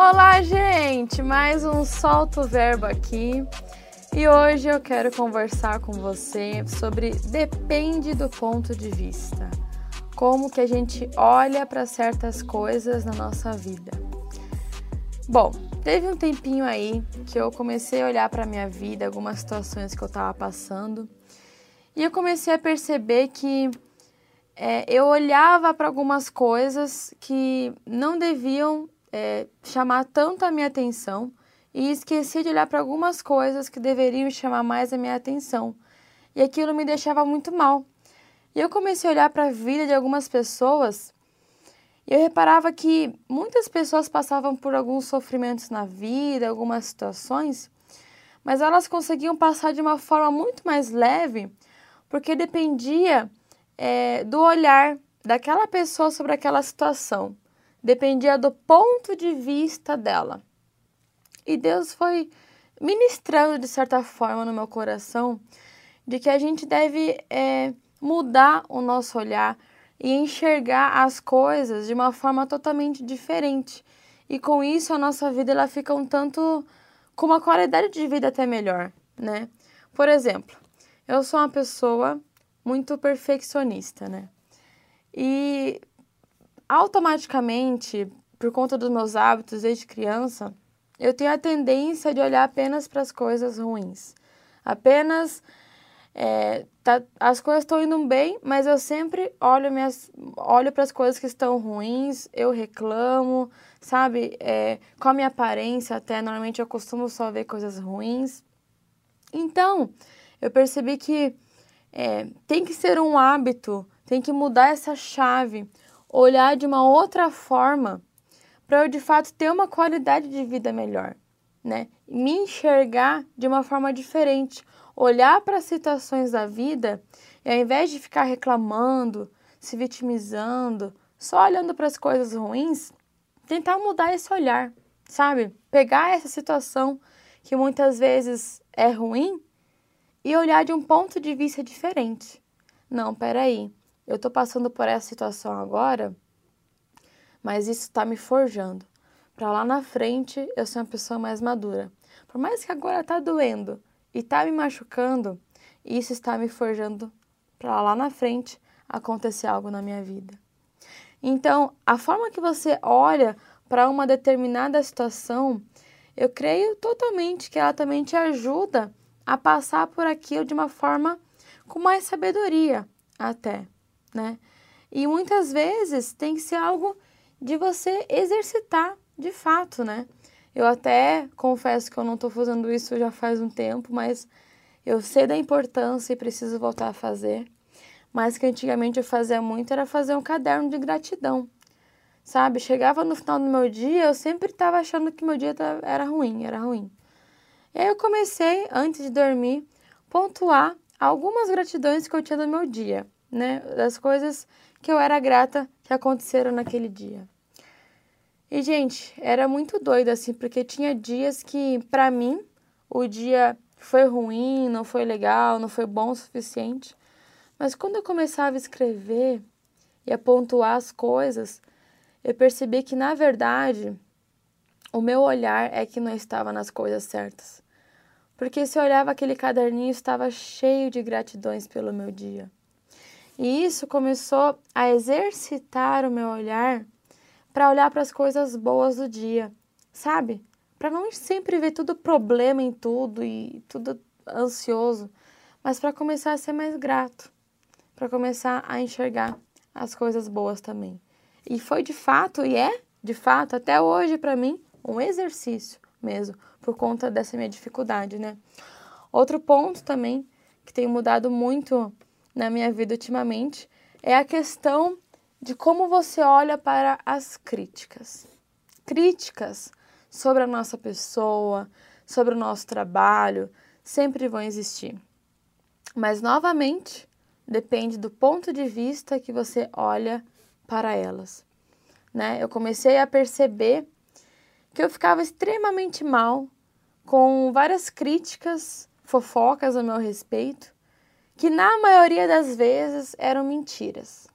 Olá, gente! Mais um Solto Verbo aqui. E hoje eu quero conversar com você sobre depende do ponto de vista. Como que a gente olha para certas coisas na nossa vida. Bom, teve um tempinho aí que eu comecei a olhar para minha vida, algumas situações que eu estava passando, e eu comecei a perceber que é, eu olhava para algumas coisas que não deviam é, chamar tanto a minha atenção e esqueci de olhar para algumas coisas que deveriam chamar mais a minha atenção. E aquilo me deixava muito mal. E eu comecei a olhar para a vida de algumas pessoas e eu reparava que muitas pessoas passavam por alguns sofrimentos na vida, algumas situações, mas elas conseguiam passar de uma forma muito mais leve porque dependia é, do olhar daquela pessoa sobre aquela situação dependia do ponto de vista dela. E Deus foi ministrando de certa forma no meu coração de que a gente deve é, mudar o nosso olhar e enxergar as coisas de uma forma totalmente diferente. E com isso a nossa vida ela fica um tanto com uma qualidade de vida até melhor, né? Por exemplo, eu sou uma pessoa muito perfeccionista, né? E automaticamente, por conta dos meus hábitos desde criança, eu tenho a tendência de olhar apenas para as coisas ruins. Apenas é, tá, as coisas estão indo bem, mas eu sempre olho, minhas, olho para as coisas que estão ruins, eu reclamo, sabe? É, com a minha aparência, até normalmente eu costumo só ver coisas ruins. Então, eu percebi que é, tem que ser um hábito, tem que mudar essa chave olhar de uma outra forma para eu de fato ter uma qualidade de vida melhor, né? Me enxergar de uma forma diferente, olhar para as situações da vida e ao invés de ficar reclamando, se vitimizando, só olhando para as coisas ruins, tentar mudar esse olhar, sabe? Pegar essa situação que muitas vezes é ruim e olhar de um ponto de vista diferente. Não, peraí eu estou passando por essa situação agora, mas isso está me forjando. Para lá na frente eu ser uma pessoa mais madura. Por mais que agora está doendo e está me machucando, isso está me forjando para lá na frente acontecer algo na minha vida. Então, a forma que você olha para uma determinada situação, eu creio totalmente que ela também te ajuda a passar por aquilo de uma forma com mais sabedoria, até né? E muitas vezes tem que ser algo de você exercitar de fato, né? Eu até confesso que eu não estou fazendo isso já faz um tempo, mas eu sei da importância e preciso voltar a fazer. Mas que antigamente eu fazia muito era fazer um caderno de gratidão, sabe? Chegava no final do meu dia, eu sempre estava achando que meu dia era ruim, era ruim. E aí eu comecei, antes de dormir, pontuar algumas gratidões que eu tinha no meu dia né, das coisas que eu era grata que aconteceram naquele dia. E gente, era muito doido assim, porque tinha dias que para mim o dia foi ruim, não foi legal, não foi bom o suficiente. Mas quando eu começava a escrever e a pontuar as coisas, eu percebi que na verdade o meu olhar é que não estava nas coisas certas. Porque se eu olhava aquele caderninho, estava cheio de gratidões pelo meu dia. E isso começou a exercitar o meu olhar para olhar para as coisas boas do dia, sabe? Para não sempre ver tudo problema em tudo e tudo ansioso, mas para começar a ser mais grato, para começar a enxergar as coisas boas também. E foi de fato, e é de fato, até hoje para mim, um exercício mesmo, por conta dessa minha dificuldade, né? Outro ponto também que tem mudado muito na minha vida ultimamente é a questão de como você olha para as críticas. Críticas sobre a nossa pessoa, sobre o nosso trabalho, sempre vão existir. Mas, novamente, depende do ponto de vista que você olha para elas. Né? Eu comecei a perceber que eu ficava extremamente mal com várias críticas, fofocas a meu respeito, que na maioria das vezes eram mentiras.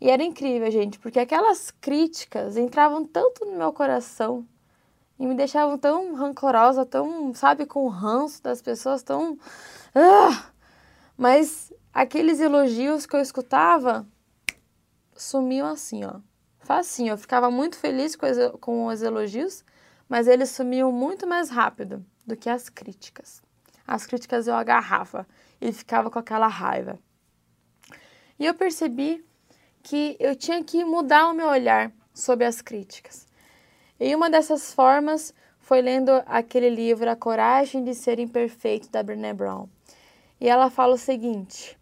E era incrível, gente, porque aquelas críticas entravam tanto no meu coração e me deixavam tão rancorosa, tão, sabe, com ranço das pessoas, tão. Ah! Mas aqueles elogios que eu escutava sumiam assim, ó. Facinho. Eu ficava muito feliz com, com os elogios, mas eles sumiam muito mais rápido do que as críticas. As críticas eu agarrava e ficava com aquela raiva. E eu percebi que eu tinha que mudar o meu olhar sobre as críticas. E uma dessas formas foi lendo aquele livro A Coragem de Ser Imperfeito, da Brené Brown. E ela fala o seguinte,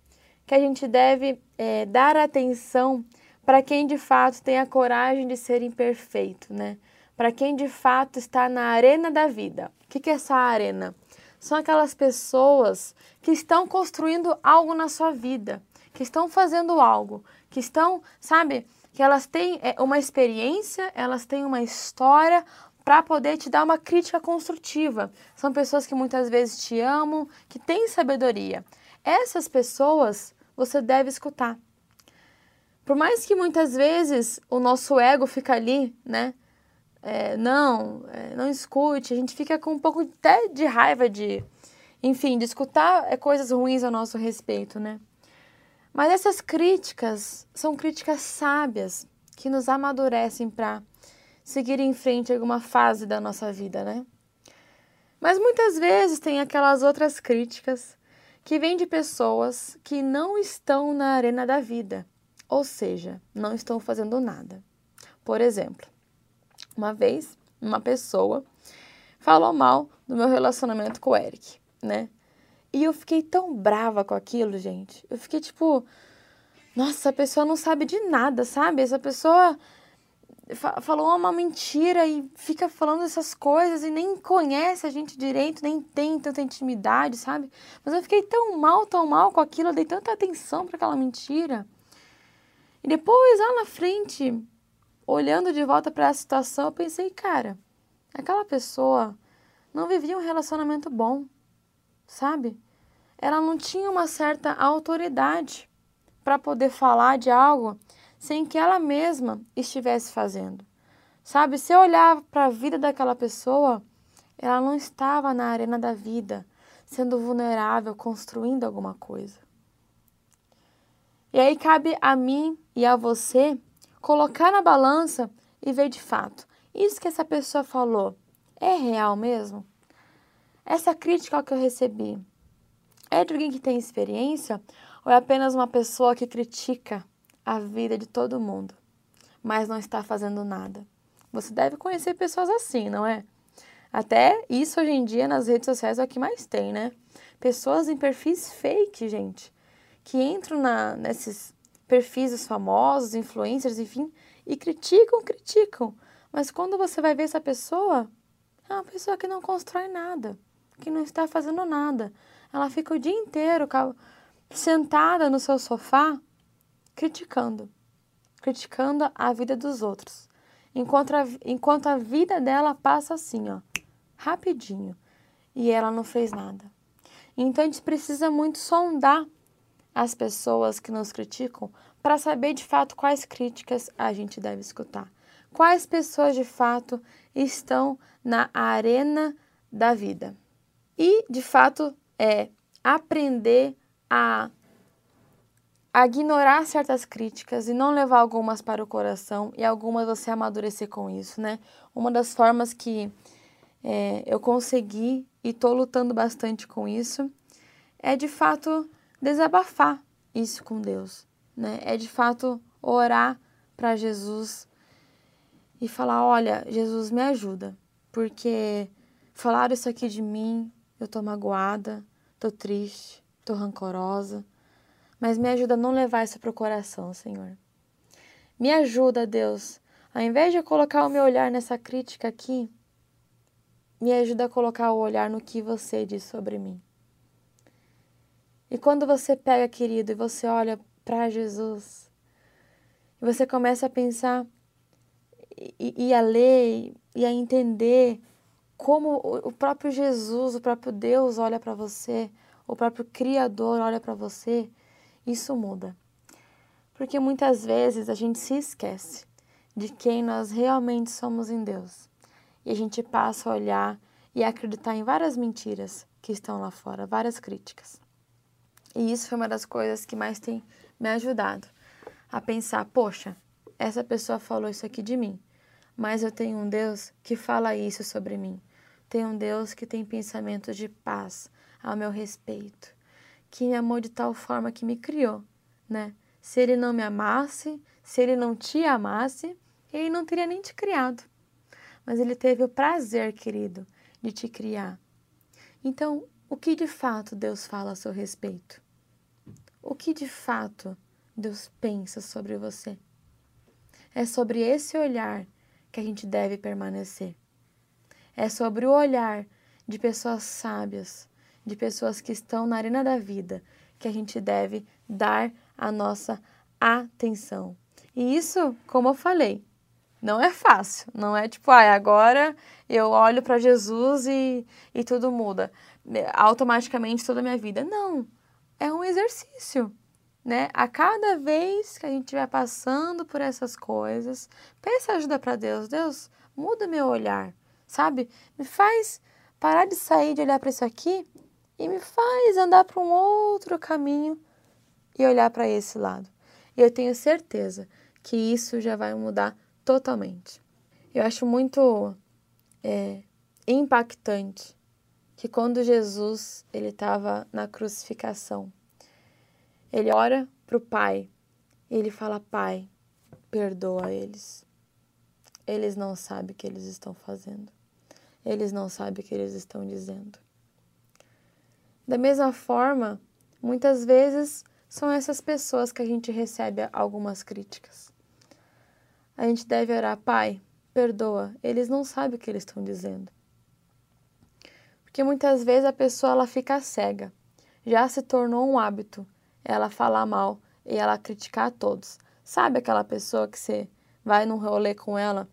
que a gente deve é, dar atenção para quem de fato tem a coragem de ser imperfeito, né? Para quem de fato está na arena da vida. O que, que é essa arena? São aquelas pessoas que estão construindo algo na sua vida, que estão fazendo algo, que estão, sabe, que elas têm é, uma experiência, elas têm uma história para poder te dar uma crítica construtiva. São pessoas que muitas vezes te amam, que têm sabedoria. Essas pessoas você deve escutar. Por mais que muitas vezes o nosso ego fica ali, né? É, não, é, não escute, a gente fica com um pouco até de raiva de, enfim, de escutar é, coisas ruins a nosso respeito, né? Mas essas críticas são críticas sábias que nos amadurecem para seguir em frente alguma fase da nossa vida, né? Mas muitas vezes tem aquelas outras críticas que vêm de pessoas que não estão na arena da vida, ou seja, não estão fazendo nada. Por exemplo, uma vez uma pessoa falou mal do meu relacionamento com o Eric, né? E eu fiquei tão brava com aquilo, gente. Eu fiquei tipo, nossa, a pessoa não sabe de nada, sabe? Essa pessoa falou uma mentira e fica falando essas coisas e nem conhece a gente direito, nem tem tanta intimidade, sabe? Mas eu fiquei tão mal, tão mal com aquilo, eu dei tanta atenção para aquela mentira. E depois, lá na frente, olhando de volta para a situação, eu pensei, cara, aquela pessoa não vivia um relacionamento bom sabe? Ela não tinha uma certa autoridade para poder falar de algo sem que ela mesma estivesse fazendo. Sabe, se eu olhar para a vida daquela pessoa, ela não estava na arena da vida, sendo vulnerável, construindo alguma coisa. E aí cabe a mim e a você colocar na balança e ver de fato, isso que essa pessoa falou é real mesmo? Essa crítica que eu recebi é de alguém que tem experiência ou é apenas uma pessoa que critica a vida de todo mundo, mas não está fazendo nada? Você deve conhecer pessoas assim, não é? Até isso hoje em dia nas redes sociais é o que mais tem, né? Pessoas em perfis fake, gente, que entram na, nesses perfis dos famosos, influencers, enfim, e criticam, criticam. Mas quando você vai ver essa pessoa, é uma pessoa que não constrói nada que não está fazendo nada. Ela fica o dia inteiro sentada no seu sofá criticando, criticando a vida dos outros. Enquanto a, enquanto a vida dela passa assim, ó, rapidinho, e ela não fez nada. Então a gente precisa muito sondar as pessoas que nos criticam para saber de fato quais críticas a gente deve escutar. Quais pessoas de fato estão na arena da vida. E, de fato, é aprender a, a ignorar certas críticas e não levar algumas para o coração e algumas você amadurecer com isso, né? Uma das formas que é, eu consegui e estou lutando bastante com isso é, de fato, desabafar isso com Deus, né? É, de fato, orar para Jesus e falar: olha, Jesus, me ajuda, porque falaram isso aqui de mim, eu tô magoada, tô triste, tô rancorosa, mas me ajuda a não levar isso pro coração, Senhor. Me ajuda, Deus, ao invés de eu colocar o meu olhar nessa crítica aqui, me ajuda a colocar o olhar no que você diz sobre mim. E quando você pega, querido, e você olha para Jesus, e você começa a pensar e, e, a ler e a entender como o próprio Jesus, o próprio Deus olha para você, o próprio Criador olha para você, isso muda. Porque muitas vezes a gente se esquece de quem nós realmente somos em Deus. E a gente passa a olhar e acreditar em várias mentiras que estão lá fora, várias críticas. E isso foi uma das coisas que mais tem me ajudado a pensar: poxa, essa pessoa falou isso aqui de mim, mas eu tenho um Deus que fala isso sobre mim. Tenho um Deus que tem pensamentos de paz ao meu respeito, que me amou de tal forma que me criou, né? Se ele não me amasse, se ele não te amasse, ele não teria nem te criado. Mas ele teve o prazer, querido, de te criar. Então, o que de fato Deus fala a seu respeito? O que de fato Deus pensa sobre você? É sobre esse olhar que a gente deve permanecer. É sobre o olhar de pessoas sábias, de pessoas que estão na arena da vida, que a gente deve dar a nossa atenção. E isso, como eu falei, não é fácil. Não é tipo, ah, agora eu olho para Jesus e, e tudo muda. Automaticamente toda a minha vida. Não. É um exercício. Né? A cada vez que a gente vai passando por essas coisas, peça ajuda para Deus. Deus, muda meu olhar, sabe? Me faz parar de sair de olhar para isso aqui e me faz andar para um outro caminho e olhar para esse lado. E eu tenho certeza que isso já vai mudar totalmente. Eu acho muito é, impactante que quando Jesus ele estava na crucificação, ele ora para o Pai e ele fala: Pai, perdoa eles. Eles não sabem o que eles estão fazendo. Eles não sabem o que eles estão dizendo. Da mesma forma, muitas vezes são essas pessoas que a gente recebe algumas críticas. A gente deve orar, Pai, perdoa, eles não sabem o que eles estão dizendo. Porque muitas vezes a pessoa ela fica cega. Já se tornou um hábito ela falar mal e ela criticar a todos. Sabe aquela pessoa que você vai num rolê com ela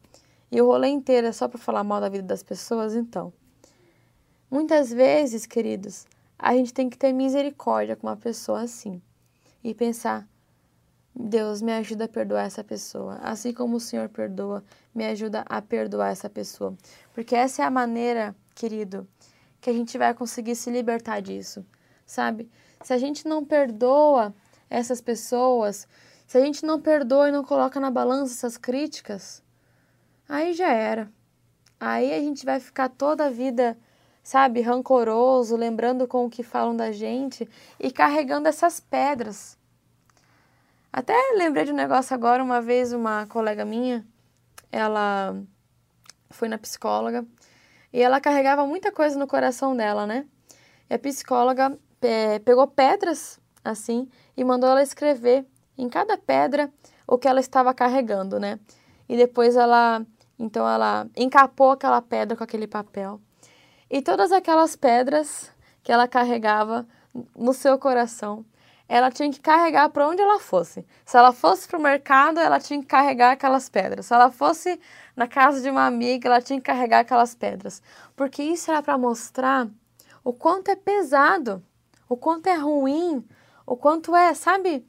e o rolê inteiro é só para falar mal da vida das pessoas? Então, muitas vezes, queridos, a gente tem que ter misericórdia com uma pessoa assim e pensar: Deus, me ajuda a perdoar essa pessoa. Assim como o Senhor perdoa, me ajuda a perdoar essa pessoa. Porque essa é a maneira, querido, que a gente vai conseguir se libertar disso, sabe? Se a gente não perdoa essas pessoas, se a gente não perdoa e não coloca na balança essas críticas, aí já era. Aí a gente vai ficar toda a vida, sabe, rancoroso, lembrando com o que falam da gente e carregando essas pedras até lembrei de um negócio agora, uma vez uma colega minha, ela foi na psicóloga e ela carregava muita coisa no coração dela, né? E a psicóloga é, pegou pedras assim e mandou ela escrever em cada pedra o que ela estava carregando, né? E depois ela, então ela encapou aquela pedra com aquele papel. E todas aquelas pedras que ela carregava no seu coração, ela tinha que carregar para onde ela fosse. Se ela fosse para o mercado, ela tinha que carregar aquelas pedras. Se ela fosse na casa de uma amiga, ela tinha que carregar aquelas pedras. Porque isso era para mostrar o quanto é pesado, o quanto é ruim, o quanto é, sabe?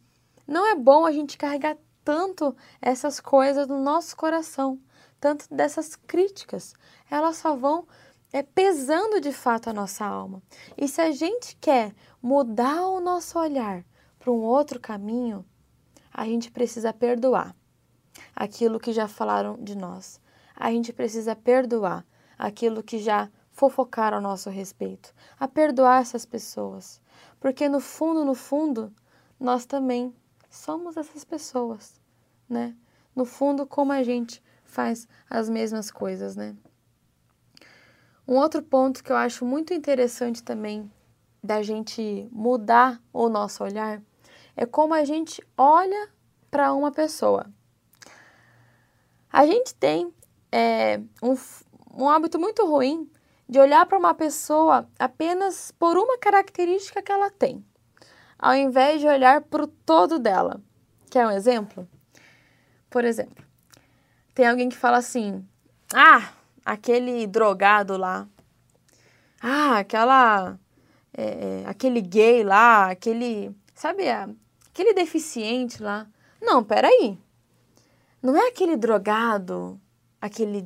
Não é bom a gente carregar tanto essas coisas no nosso coração, tanto dessas críticas. Elas só vão é pesando de fato a nossa alma. E se a gente quer mudar o nosso olhar para um outro caminho, a gente precisa perdoar aquilo que já falaram de nós. A gente precisa perdoar aquilo que já fofocaram a nosso respeito, a perdoar essas pessoas, porque no fundo, no fundo, nós também somos essas pessoas, né? No fundo, como a gente faz as mesmas coisas, né? Um outro ponto que eu acho muito interessante também da gente mudar o nosso olhar é como a gente olha para uma pessoa. A gente tem é, um, um hábito muito ruim de olhar para uma pessoa apenas por uma característica que ela tem, ao invés de olhar para o todo dela. Quer um exemplo? Por exemplo, tem alguém que fala assim: Ah, aquele drogado lá. Ah, aquela. É, é aquele gay lá, aquele. Sabe, aquele deficiente lá. Não, peraí. Não é aquele drogado, aquele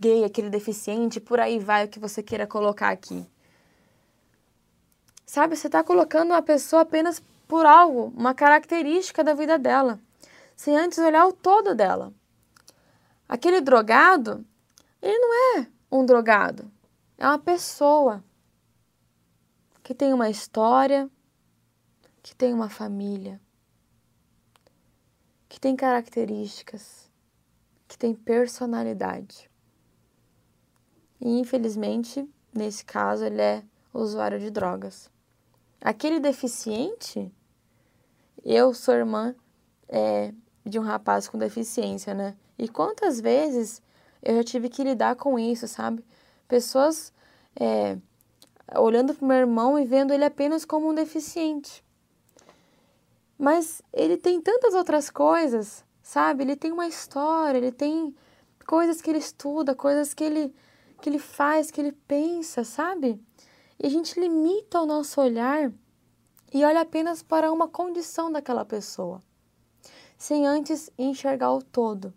gay, aquele deficiente, por aí vai o que você queira colocar aqui. Sabe, você está colocando uma pessoa apenas por algo, uma característica da vida dela, sem antes olhar o todo dela. Aquele drogado, ele não é um drogado, é uma pessoa que tem uma história, que tem uma família, que tem características, que tem personalidade. E infelizmente, nesse caso, ele é usuário de drogas. Aquele deficiente, eu sou irmã é, de um rapaz com deficiência, né? E quantas vezes eu já tive que lidar com isso, sabe? Pessoas é, olhando para meu irmão e vendo ele apenas como um deficiente. Mas ele tem tantas outras coisas, sabe? Ele tem uma história, ele tem coisas que ele estuda, coisas que ele, que ele faz, que ele pensa, sabe? E a gente limita o nosso olhar e olha apenas para uma condição daquela pessoa, sem antes enxergar o todo.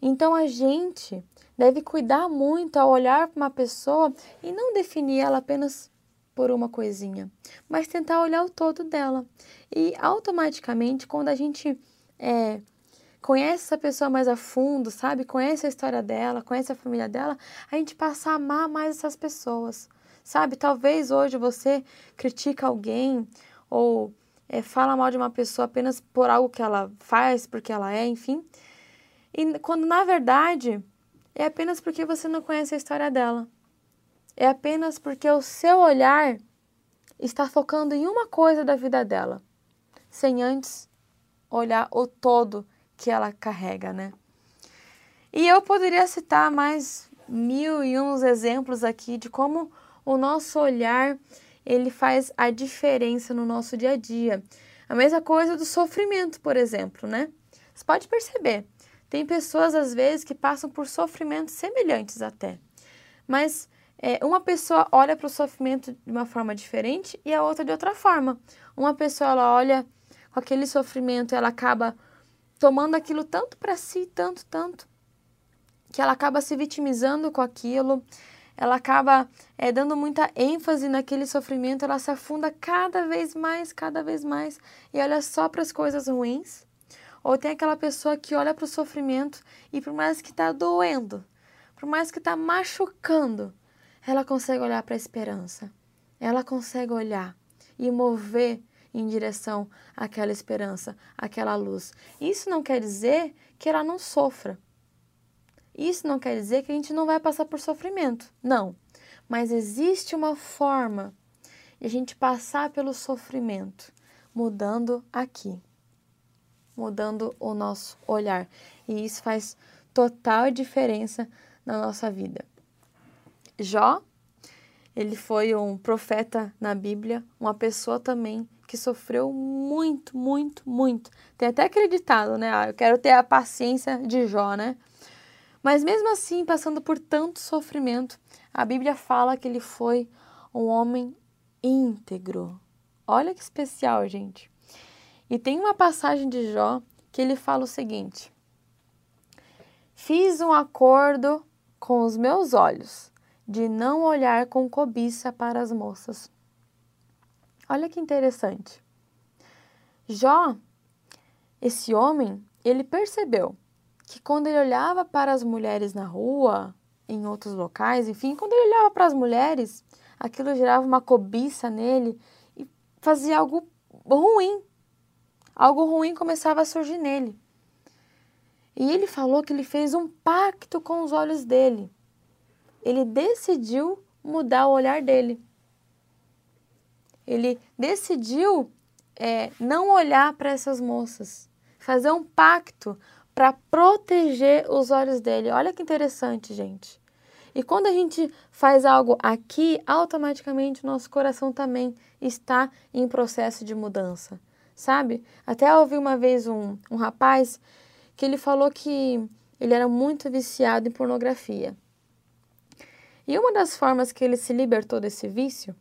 Então a gente deve cuidar muito ao olhar para uma pessoa e não definir ela apenas por uma coisinha, mas tentar olhar o todo dela. E automaticamente, quando a gente é, conhece essa pessoa mais a fundo, sabe? Conhece a história dela, conhece a família dela, a gente passa a amar mais essas pessoas, sabe? Talvez hoje você critica alguém ou é, fala mal de uma pessoa apenas por algo que ela faz, porque ela é, enfim. E quando na verdade é apenas porque você não conhece a história dela. É apenas porque o seu olhar está focando em uma coisa da vida dela, sem antes olhar o todo que ela carrega, né? E eu poderia citar mais mil e uns exemplos aqui de como o nosso olhar ele faz a diferença no nosso dia a dia. A mesma coisa do sofrimento, por exemplo, né? Você pode perceber, tem pessoas, às vezes, que passam por sofrimentos semelhantes até. Mas é, uma pessoa olha para o sofrimento de uma forma diferente e a outra de outra forma. Uma pessoa ela olha com aquele sofrimento, ela acaba tomando aquilo tanto para si, tanto, tanto, que ela acaba se vitimizando com aquilo, ela acaba é, dando muita ênfase naquele sofrimento, ela se afunda cada vez mais, cada vez mais e olha só para as coisas ruins. Ou tem aquela pessoa que olha para o sofrimento e por mais que está doendo, por mais que está machucando, ela consegue olhar para a esperança. Ela consegue olhar e mover em direção àquela esperança, àquela luz. Isso não quer dizer que ela não sofra. Isso não quer dizer que a gente não vai passar por sofrimento. Não. Mas existe uma forma de a gente passar pelo sofrimento mudando aqui mudando o nosso olhar. E isso faz total diferença na nossa vida. Jó, ele foi um profeta na Bíblia, uma pessoa também que sofreu muito, muito, muito. Tem até acreditado, né? Ah, eu quero ter a paciência de Jó, né? Mas mesmo assim, passando por tanto sofrimento, a Bíblia fala que ele foi um homem íntegro. Olha que especial, gente. E tem uma passagem de Jó que ele fala o seguinte: Fiz um acordo com os meus olhos de não olhar com cobiça para as moças. Olha que interessante. Jó, esse homem, ele percebeu que quando ele olhava para as mulheres na rua, em outros locais, enfim, quando ele olhava para as mulheres, aquilo gerava uma cobiça nele e fazia algo ruim algo ruim começava a surgir nele. E ele falou que ele fez um pacto com os olhos dele. Ele decidiu mudar o olhar dele. Ele decidiu é, não olhar para essas moças, fazer um pacto para proteger os olhos dele. Olha que interessante, gente. E quando a gente faz algo aqui, automaticamente o nosso coração também está em processo de mudança sabe? Até ouvi uma vez um, um rapaz que ele falou que ele era muito viciado em pornografia. E uma das formas que ele se libertou desse vício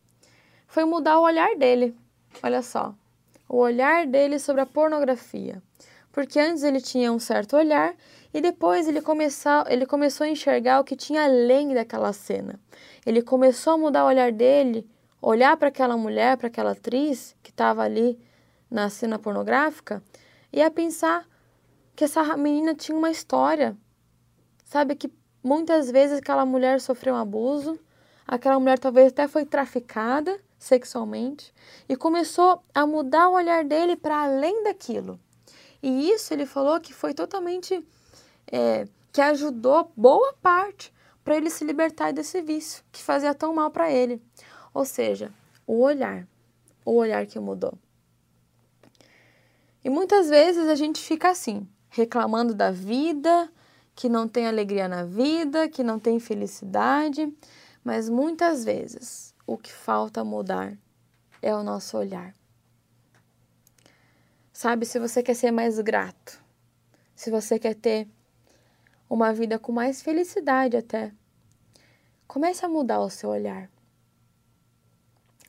foi mudar o olhar dele. Olha só, o olhar dele sobre a pornografia. Porque antes ele tinha um certo olhar e depois ele começou, ele começou a enxergar o que tinha além daquela cena. Ele começou a mudar o olhar dele, olhar para aquela mulher, para aquela atriz que estava ali na cena pornográfica e a pensar que essa menina tinha uma história. Sabe que muitas vezes aquela mulher sofreu um abuso, aquela mulher talvez até foi traficada sexualmente e começou a mudar o olhar dele para além daquilo. E isso ele falou que foi totalmente é, que ajudou boa parte para ele se libertar desse vício que fazia tão mal para ele. Ou seja, o olhar, o olhar que mudou. E muitas vezes a gente fica assim, reclamando da vida, que não tem alegria na vida, que não tem felicidade, mas muitas vezes o que falta mudar é o nosso olhar. Sabe, se você quer ser mais grato, se você quer ter uma vida com mais felicidade até, comece a mudar o seu olhar.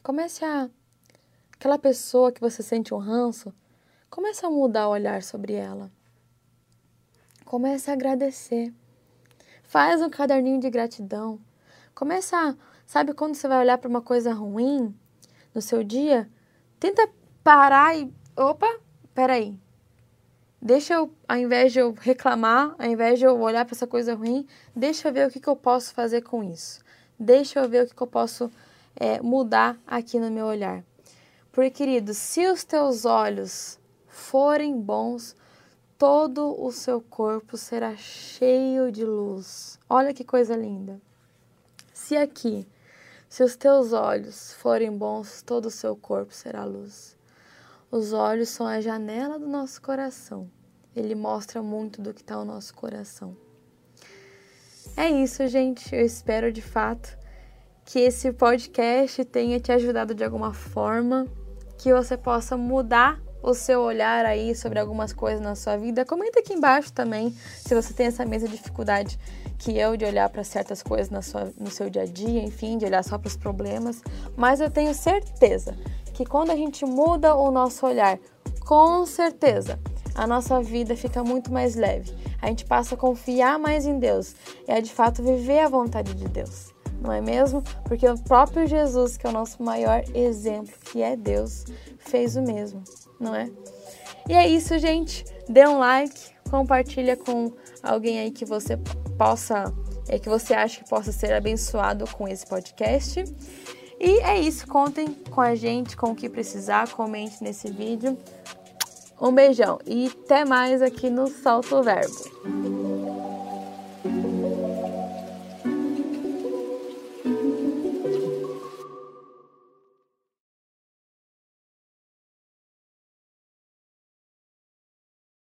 Comece a. Aquela pessoa que você sente um ranço, comece a mudar o olhar sobre ela. Comece a agradecer. Faz um caderninho de gratidão. Comece a. Sabe quando você vai olhar para uma coisa ruim no seu dia? Tenta parar e. Opa, peraí. Deixa eu, ao invés de eu reclamar, ao invés de eu olhar para essa coisa ruim, deixa eu ver o que, que eu posso fazer com isso. Deixa eu ver o que, que eu posso é, mudar aqui no meu olhar. Porque, querido, se os teus olhos forem bons, todo o seu corpo será cheio de luz. Olha que coisa linda. Se aqui, se os teus olhos forem bons, todo o seu corpo será luz. Os olhos são a janela do nosso coração. Ele mostra muito do que está no nosso coração. É isso, gente. Eu espero de fato que esse podcast tenha te ajudado de alguma forma, que você possa mudar o seu olhar aí sobre algumas coisas na sua vida. Comenta aqui embaixo também se você tem essa mesma dificuldade que eu de olhar para certas coisas na sua, no seu dia a dia, enfim, de olhar só para os problemas. Mas eu tenho certeza que quando a gente muda o nosso olhar, com certeza a nossa vida fica muito mais leve. A gente passa a confiar mais em Deus e a de fato viver a vontade de Deus. Não é mesmo? Porque o próprio Jesus, que é o nosso maior exemplo, que é Deus, fez o mesmo, não é? E é isso, gente. Dê um like, compartilha com alguém aí que você possa, é, que você acha que possa ser abençoado com esse podcast. E é isso, contem com a gente, com o que precisar, comente nesse vídeo. Um beijão e até mais aqui no Salto Verbo.